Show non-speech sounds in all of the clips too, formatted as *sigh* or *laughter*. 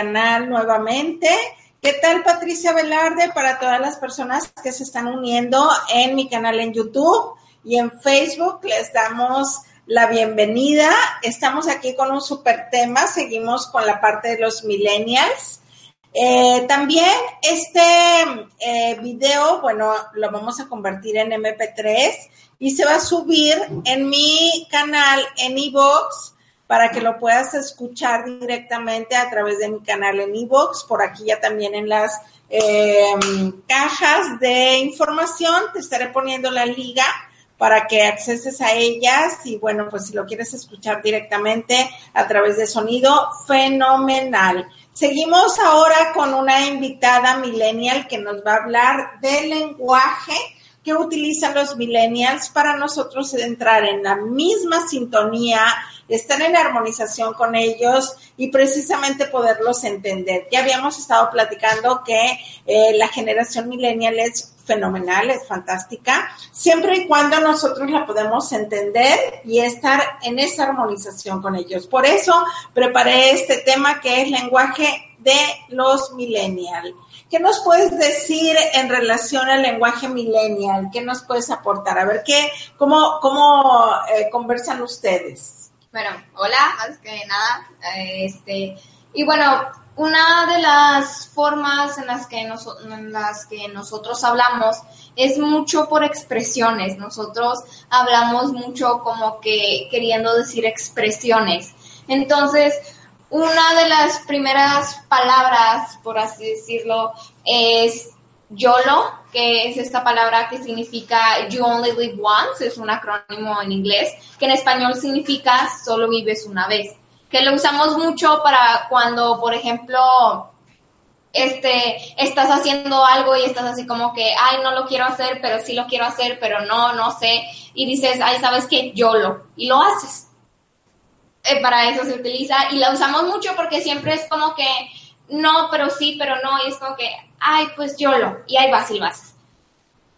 canal nuevamente. ¿Qué tal Patricia Velarde para todas las personas que se están uniendo en mi canal en YouTube y en Facebook? Les damos la bienvenida. Estamos aquí con un super tema. Seguimos con la parte de los millennials. Eh, también este eh, video, bueno, lo vamos a convertir en MP3 y se va a subir en mi canal en iVoox para que lo puedas escuchar directamente a través de mi canal en iVoox, por aquí ya también en las em, cajas de información te estaré poniendo la liga para que acceses a ellas y bueno, pues si lo quieres escuchar directamente a través de sonido, fenomenal. Seguimos ahora con una invitada millennial que nos va a hablar del lenguaje que utilizan los millennials para nosotros entrar en la misma sintonía, estar en armonización con ellos y precisamente poderlos entender. Ya habíamos estado platicando que eh, la generación millennial es fenomenal, es fantástica, siempre y cuando nosotros la podemos entender y estar en esa armonización con ellos. Por eso preparé este tema que es lenguaje de los millennials. ¿Qué nos puedes decir en relación al lenguaje millennial? ¿Qué nos puedes aportar? A ver, ¿qué, ¿cómo, cómo eh, conversan ustedes? Bueno, hola, más que nada. Este, y bueno, una de las formas en las, que en las que nosotros hablamos es mucho por expresiones. Nosotros hablamos mucho como que queriendo decir expresiones. Entonces, una de las primeras palabras, por así decirlo, es YOLO, que es esta palabra que significa You Only Live Once, es un acrónimo en inglés, que en español significa solo vives una vez, que lo usamos mucho para cuando, por ejemplo, este, estás haciendo algo y estás así como que, ay, no lo quiero hacer, pero sí lo quiero hacer, pero no, no sé, y dices, ay, sabes que YOLO, y lo haces. Eh, para eso se utiliza y la usamos mucho porque siempre es como que no, pero sí, pero no, y es como que, ay, pues yo lo, y ahí vas y.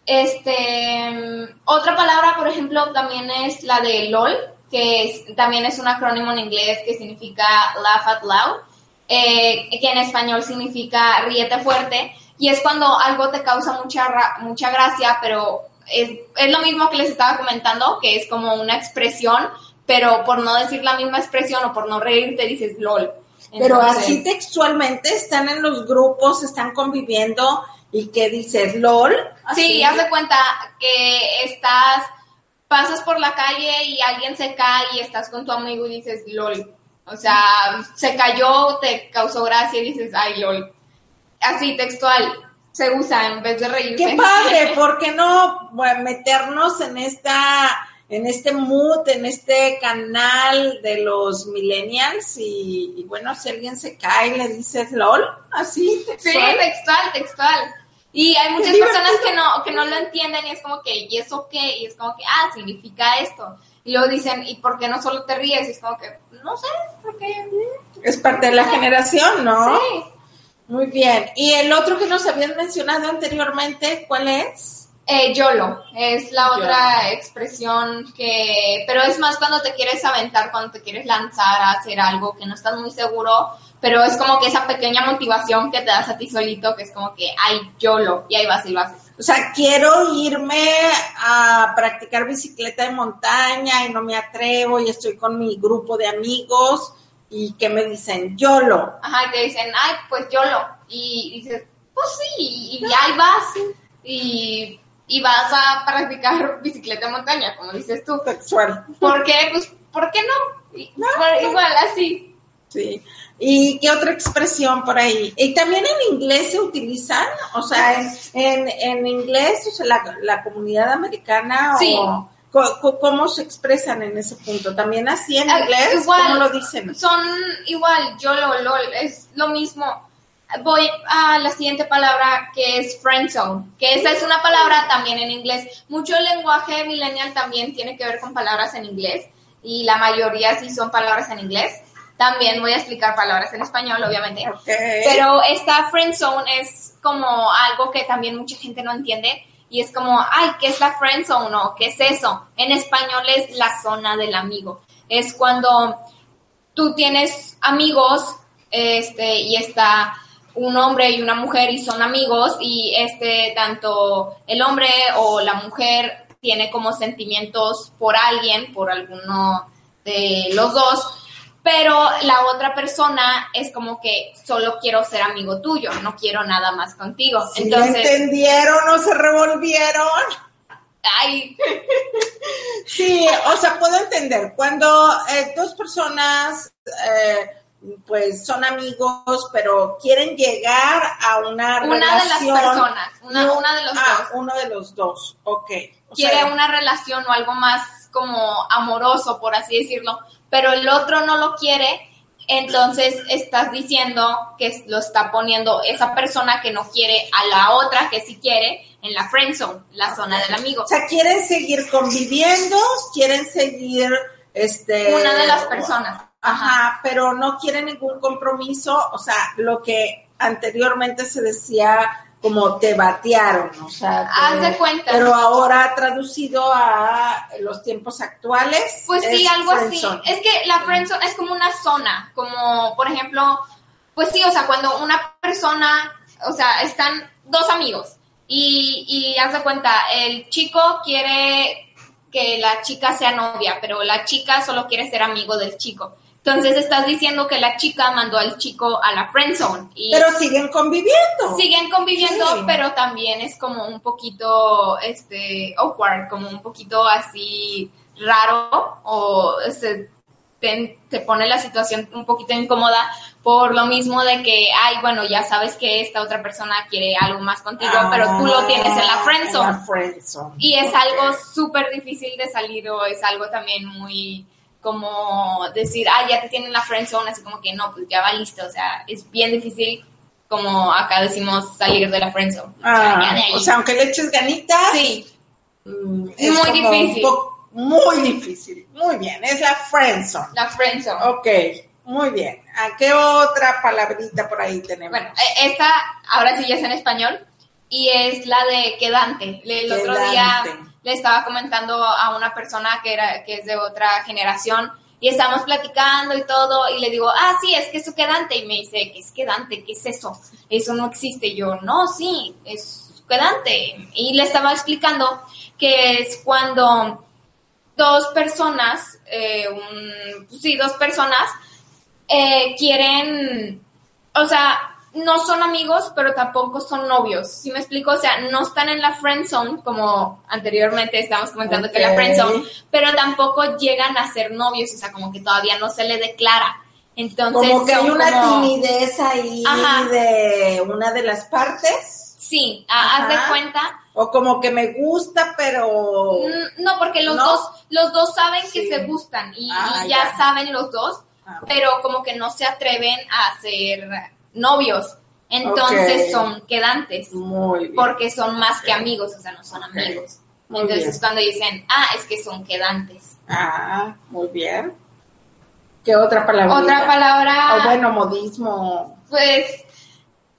Este, otra palabra, por ejemplo, también es la de LOL, que es, también es un acrónimo en inglés que significa laugh out loud, eh, que en español significa ríete fuerte, y es cuando algo te causa mucha, mucha gracia, pero es, es lo mismo que les estaba comentando, que es como una expresión pero por no decir la misma expresión o por no reírte dices LOL. Pero así textualmente están en los grupos, están conviviendo y que dices LOL. Sí, haz de cuenta que estás, pasas por la calle y alguien se cae y estás con tu amigo y dices LOL. O sea, se cayó, te causó gracia y dices, ay, LOL. Así, textual, se usa en vez de reírte. Qué padre, *laughs* ¿por qué no meternos en esta en este mood, en este canal de los millennials y, bueno, si alguien se cae le dices LOL, así, textual. Sí, textual, textual. Y hay muchas personas que no, que no lo entienden y es como que, ¿y eso qué? Y es como que, ah, significa esto. Y luego dicen, ¿y por qué no solo te ríes? Y es como que, no sé, porque... Es parte de la generación, ¿no? Sí. Muy bien. ¿Y el otro que nos habían mencionado anteriormente, cuál es? Eh, YOLO es la otra expresión que, pero es más cuando te quieres aventar, cuando te quieres lanzar a hacer algo que no estás muy seguro, pero es como que esa pequeña motivación que te das a ti solito, que es como que, ay, YOLO, y ahí vas y lo haces. O sea, quiero irme a practicar bicicleta de montaña y no me atrevo y estoy con mi grupo de amigos y que me dicen YOLO. Ajá, y te dicen, ay, pues YOLO. Y dices, pues sí, y ahí vas. Y y vas a practicar bicicleta de montaña, como dices tú. Sexual. ¿Por qué? Pues, ¿por qué no? Igual, así. Sí. ¿Y qué otra expresión por ahí? Y también en inglés se utilizan, o sea, en, en, inglés, o sea, la, la comunidad americana sí. o... ¿Cómo se expresan en ese punto? ¿También así en ah, inglés? Igual, ¿Cómo lo dicen? Son igual, yo lo, lo, es lo mismo voy a la siguiente palabra que es friendzone, que esa es una palabra también en inglés. Mucho lenguaje millennial también tiene que ver con palabras en inglés y la mayoría sí son palabras en inglés. También voy a explicar palabras en español, obviamente. Pero esta friendzone es como algo que también mucha gente no entiende y es como, ay, ¿qué es la friendzone o qué es eso? En español es la zona del amigo. Es cuando tú tienes amigos este, y está un hombre y una mujer y son amigos y este tanto el hombre o la mujer tiene como sentimientos por alguien, por alguno de los dos, pero la otra persona es como que solo quiero ser amigo tuyo, no quiero nada más contigo. Si Entonces, entendieron o se revolvieron? Ay. *laughs* Sí, o sea, puedo entender. Cuando eh, dos personas eh, pues son amigos, pero quieren llegar a una, una relación. Una de las personas, una, de los ah, dos. Uno de los dos, ok. Quiere una relación o algo más como amoroso, por así decirlo, pero el otro no lo quiere, entonces estás diciendo que lo está poniendo esa persona que no quiere a la otra que sí quiere en la friend zone, la zona del amigo. O sea, quieren seguir conviviendo, quieren seguir este una de las personas Ajá, pero no quiere ningún compromiso, o sea, lo que anteriormente se decía como te batearon, o sea, haz de cuenta. Pero ahora traducido a los tiempos actuales. Pues sí, algo así. Es que la friendzone es como una zona, como por ejemplo, pues sí, o sea, cuando una persona, o sea, están dos amigos y, y haz de cuenta, el chico quiere que la chica sea novia, pero la chica solo quiere ser amigo del chico. Entonces estás diciendo que la chica mandó al chico a la friend zone. Y pero siguen conviviendo. Siguen conviviendo, pero también es como un poquito este awkward, como un poquito así raro o este, te, te, pone la situación un poquito incómoda por lo mismo de que, ay, bueno, ya sabes que esta otra persona quiere algo más contigo, pero tú lo tienes en la friend zone. Y es algo súper difícil de salir o es algo también muy como decir, ah, ya te tienen la friend zone, así como que no, pues ya va listo, o sea, es bien difícil como acá decimos salir de la friend zone. Ah, o, sea, aunque le eches ganitas. Sí. Mm, es muy difícil. muy difícil. Muy bien, es la friend zone. La friend zone. Ok, muy bien. ¿A qué otra palabrita por ahí tenemos? Bueno, e, esta ahora sí ya es en español y es la de quedante. El otro día le estaba comentando a una persona que, era, que es de otra generación y estábamos platicando y todo y le digo, ah, sí, es que es su quedante y me dice, ¿qué es quedante? ¿Qué es eso? Eso no existe. Yo, no, sí, es quedante. Y le estaba explicando que es cuando dos personas, eh, pues sí, dos personas eh, quieren, o sea, no son amigos, pero tampoco son novios. ¿Sí me explico? O sea, no están en la friend zone, como anteriormente estábamos comentando que la friend zone, pero tampoco llegan a ser novios, o sea, como que todavía no se le declara. Entonces, como que hay una timidez ahí de una de las partes. Sí, haz de cuenta. O como que me gusta, pero mm, no, porque los dos los dos saben que se gustan y, ah, ya, saben los dos, ah, pero como que no se atreven a hacer novios. Entonces son quedantes. Porque son más que amigos, o sea, no son amigos. Entonces cuando dicen, ah, es que son quedantes. Ah, muy bien. ¿Qué otra palabra? Otra palabra. O bueno, modismo. Pues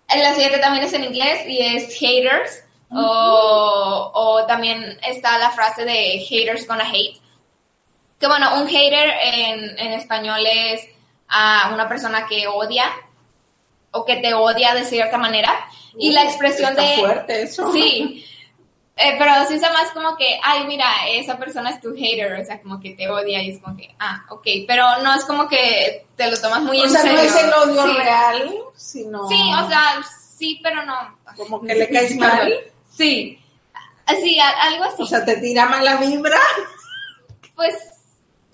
la siguiente también es en inglés y es haters. o, o, también está la frase de haters gonna hate. Que bueno, un hater en, en español es a una persona que odia o que te odia de cierta manera. y la expresión de... fuerte eso. *laughs* Sí. Eh, pero se usa más como que, ay, mira, esa persona es tu hater, o sea, como que te odia y es como que, ah, ok, pero no es como que te lo tomas muy en serio. O sea, no es el odio real, sino... Sí, o sea, sí, pero no. Como que le caes mal. Sí, así, algo así. O sea, te tira mala vibra. Pues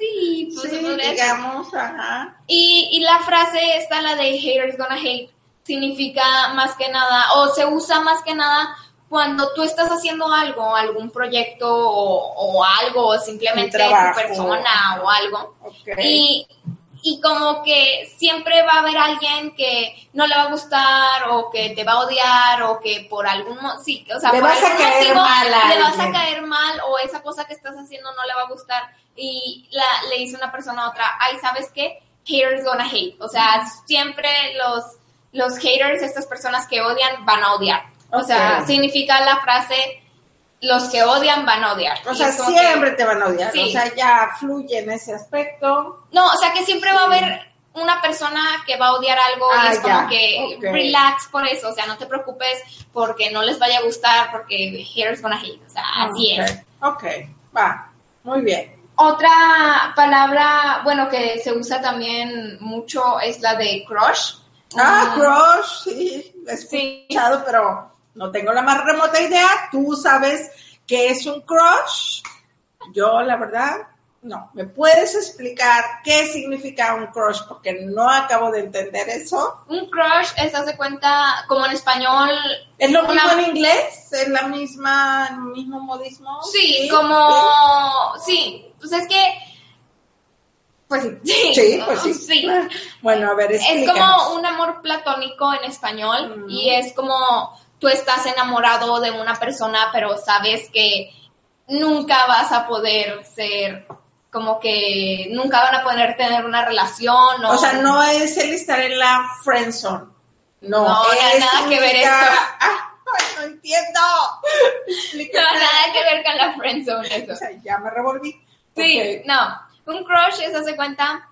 Sí, pues digamos, ajá. Y, y la frase esta, la de haters gonna hate, significa más que nada, o se usa más que nada cuando tú estás haciendo algo, algún proyecto o, algo, o simplemente tu persona o algo. Y, y como que siempre va a haber alguien que no le va a gustar o que te va a odiar o que por algún sí, o sea, le por vas a caer mal le vas a caer mal o esa cosa que estás haciendo no le va a gustar y la, le dice una persona a otra, ay, ¿sabes qué? Haters gonna hate. O sea, siempre los, los haters, estas personas que odian, van a odiar. O sea, significa la frase, los que odian van a odiar. O sea, siempre te van a odiar. O sea, ya fluye en ese aspecto. No, o sea, que siempre va a haber una persona que va a odiar algo Ah, y es como ya, que relax por eso, o sea, no te preocupes porque no les vaya a gustar, porque haters gonna hate, o sea, así Ok, es. Ok, va, muy bien. Otra palabra, bueno, que se usa también mucho es la de crush. Ah, Mm, crush, sí, he Sí. escuchado, pero no tengo la más remota idea. ¿Tú sabes qué es un crush? Yo, la verdad, no. ¿Me puedes explicar qué significa un crush? Porque no acabo de entender eso. Un crush es, hace cuenta, como en español, ¿Es lo Una- mismo en inglés? ¿Es la misma, el mismo modismo? sí, como, sí, pues es que, pues sí, Sí, pues sí. sí. Bueno, a ver, Es explícanos. como un amor platónico en español Ujú. y es como tú estás enamorado de una persona, pero sabes que nunca vas a poder ser como que nunca van a poder tener una relación o, O sea, no es el estar en la friendzone. No, No, es nada que ver esto. Ah, *laughs* no entiendo. *laughs* no nada que ver con la friendzone eso. O sea, ya me revolví. Sí, no. Un crush es, hace cuenta,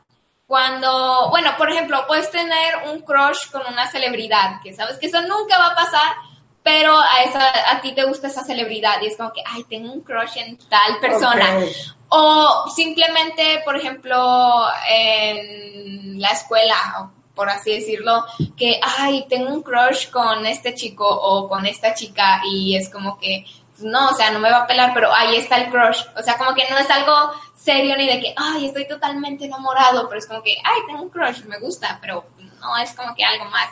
cuando, bueno, por ejemplo, puedes tener un crush con una celebridad, que sabes que eso nunca va a pasar, pero a, esa, a ti te gusta esa celebridad y es como que, ay, tengo un crush en tal persona. O simplemente, por ejemplo, en la escuela, por así decirlo, que, ay, tengo un crush con este chico o con esta chica y es como que, no, o sea, no me va a pelar, pero ahí está el crush. O sea, como que no es algo serio ni de que, ay, estoy totalmente enamorado, pero es como que, ay, tengo un crush, me gusta, pero no es como que algo más.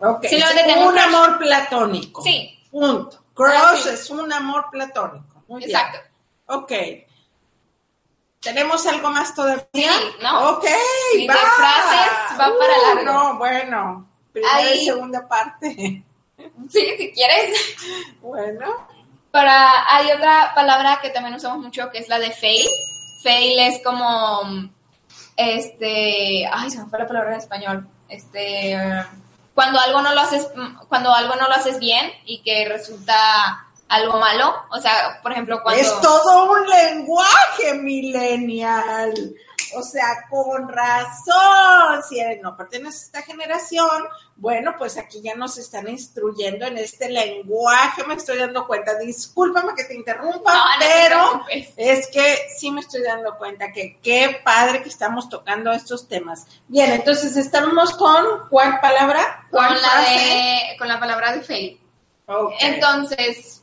Ok, Simplemente es tengo un amor platónico. Sí. Punto. Crush Ah, sí. es un amor platónico. Muy bien. Exacto. Ok. ¿Tenemos algo más todavía? Sí, ¿no? Ok, Sí, de va. frases va para Uh, largo. No, bueno. Primera y segunda parte. Sí, si quieres. Bueno. Para, hay otra palabra que también usamos mucho que es la de fail. Fail es como, este, ay, se me fue la palabra en español. Este, cuando algo no lo haces, cuando algo no lo haces bien y que resulta algo malo. O sea, por ejemplo, cuando... Es todo un lenguaje millennial. O sea, con razón. Si eres- no perteneces a esta generación, bueno, pues aquí ya nos están instruyendo en este lenguaje. Me estoy dando cuenta. Discúlpame que te interrumpa, No, no te pero es que sí me estoy dando cuenta que qué padre que estamos tocando estos temas. Bien, entonces estamos con ¿cuál palabra? con ¿Cuál la, de, con la palabra de. Ok. Entonces,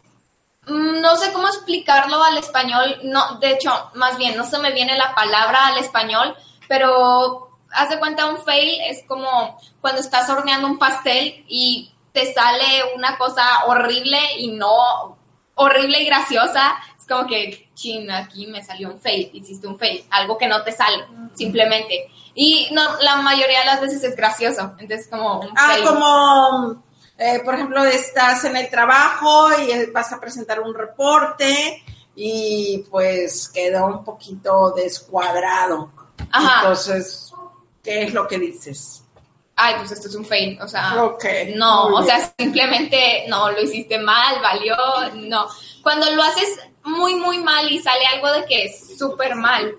no sé cómo explicarlo al español. No, de hecho, más bien, no se me viene la palabra al español, pero haz de cuenta un fail es como cuando estás horneando un pastel y te sale una cosa horrible y no horrible y graciosa. Es como que, chin, aquí me salió un fail, hiciste un fail, algo que no te sale, simplemente. Y no, la mayoría de las veces es gracioso, entonces como un Ah, fail. como, eh, por ejemplo, estás en el trabajo y eh, vas a presentar un reporte y pues quedó un poquito descuadrado. Ajá. Entonces, ¿qué es lo que dices? ay, pues esto es un fail, o sea, no, o sea, simplemente no, lo hiciste mal, valió, no. Cuando lo haces muy, muy mal y sale algo de que es súper mal.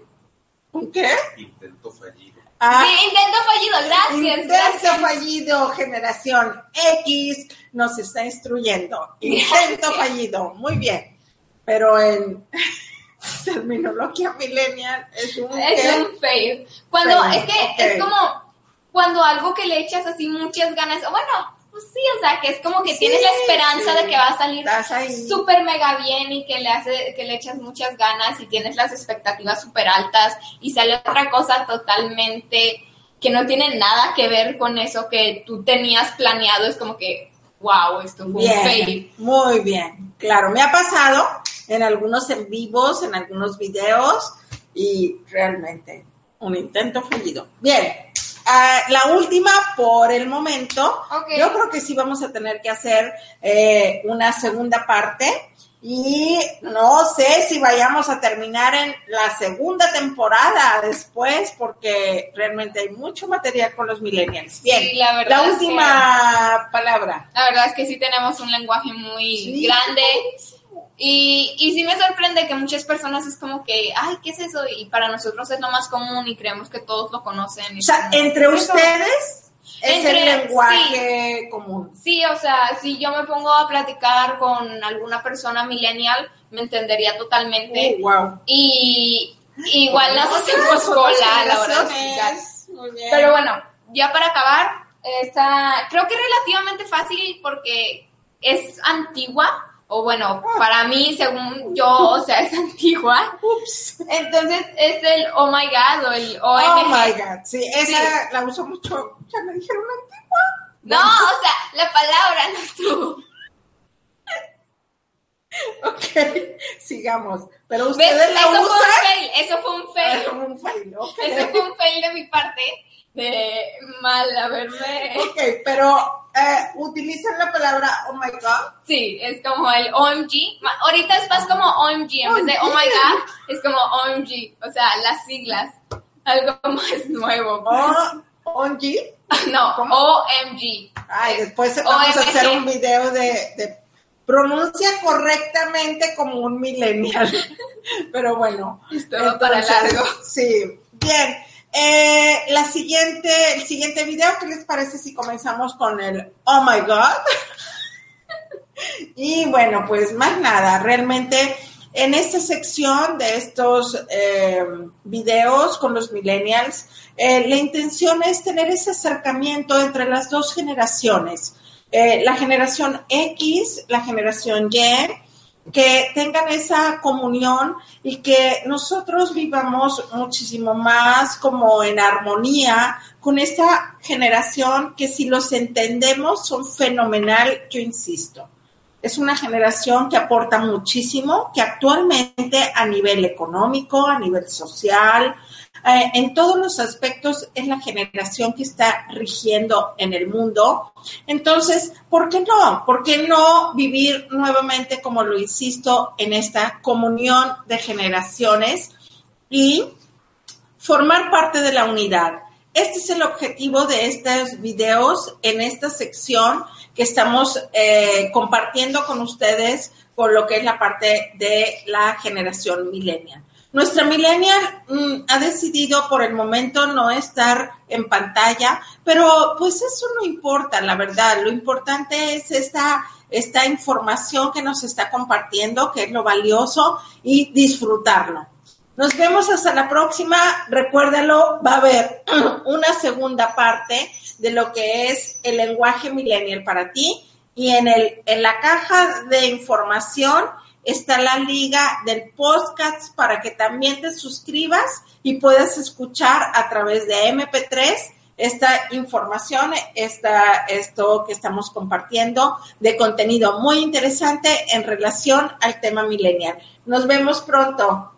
¿Un qué? Intento fallido. Ah, sí, intento fallido, gracias, Intento gracias. fallido, generación X nos está instruyendo. Intento fallido, muy bien. Pero en *laughs* terminología millennial es un Es un fail. Cuando, Fail, es que es como cuando algo que le echas así muchas ganas, bueno, pues sí, o sea, que es como que Sí, tienes la esperanza sí. de que va a salir súper mega bien y que le hace, que le echas muchas ganas y tienes las expectativas súper altas y sale otra cosa totalmente que no tiene nada que ver con eso que tú tenías planeado, es como que, wow, esto fue un Bien, fail. muy bien. Claro, me ha pasado en algunos en vivos, en algunos videos y realmente un intento fallido. Bien, ah, la última por el momento. Ok. Yo creo que sí vamos a tener que hacer eh, una segunda parte y no sé si vayamos a terminar en la segunda temporada después porque realmente hay mucho material con los millennials. Bien, Sí, la verdad que- última palabra. La verdad es que sí tenemos un lenguaje muy Sí. grande Y, y sí me sorprende que muchas personas es como que, ay, ¿qué es eso? Y para nosotros es lo más común y creemos que todos lo conocen. o sea, entre ustedes es el lenguaje común. Sí, o sea, si yo me pongo a platicar con alguna persona millennial, me entendería totalmente. wow. Y igual nos hacemos cola a la hora de Pero bueno, ya para acabar, esta, creo que es relativamente fácil porque es antigua o bueno, para mí, según yo, o sea, es *laughs* antigua. Ups. Entonces es el oh my god o el OMG. Oh my god, sí, esa la uso mucho, ya me dijeron antigua. No, o sea, la palabra no tú. ok, sigamos. Pero ustedes la eso usan. Fue un fail, eso fue un fail. Eso fue un fail, okay. Eso fue un fail de mi parte de mal haberme. Ok, pero eh, utilizan la palabra oh my god. Sí, es como el OMG. Ahorita es más como OMG, en vez de oh my god, es como OMG, o sea, las siglas. Algo *laughs* más nuevo. Pues. ¿OMG? *laughs* No, OMG. Ay, después vamos a hacer un video de, de pronuncia correctamente como un millennial. *laughs* Pero bueno. Esto va para largo. Sí, bien. Eh, la siguiente, el siguiente video, ¿qué les parece si comenzamos con el Oh my God? y bueno, pues más nada, realmente en esta sección de estos eh, videos con los millennials, eh, la intención es tener ese acercamiento entre las dos generaciones, la generación X, la generación Y, que tengan esa comunión y que nosotros vivamos muchísimo más como en armonía con esta generación que si los entendemos son fenomenal, yo insisto. Es una generación que aporta muchísimo, que actualmente a nivel económico, a nivel social, eh, en todos los aspectos es la generación que está rigiendo en el mundo. Entonces, ¿por qué no? ¿Por qué no vivir nuevamente, como lo insisto, en esta comunión de generaciones y formar parte de la unidad? Este es el objetivo de estos videos en esta sección que estamos eh, compartiendo con ustedes por lo que es la parte de la generación millennial. Nuestra millennial mm, ha decidido por el momento no estar en pantalla, pero pues eso no importa, la verdad. Lo importante es esta, esta información que nos está compartiendo, que es lo valioso, y disfrutarlo. Nos vemos hasta la próxima. Recuérdalo, va a haber *clears throat* una segunda parte de lo que es el lenguaje millennial para ti. Y en, el, en la caja de información está la liga del podcast para que también te suscribas y puedas escuchar a través de MP3 esta información, esta, esto que estamos compartiendo de contenido muy interesante en relación al tema millennial. Nos vemos pronto.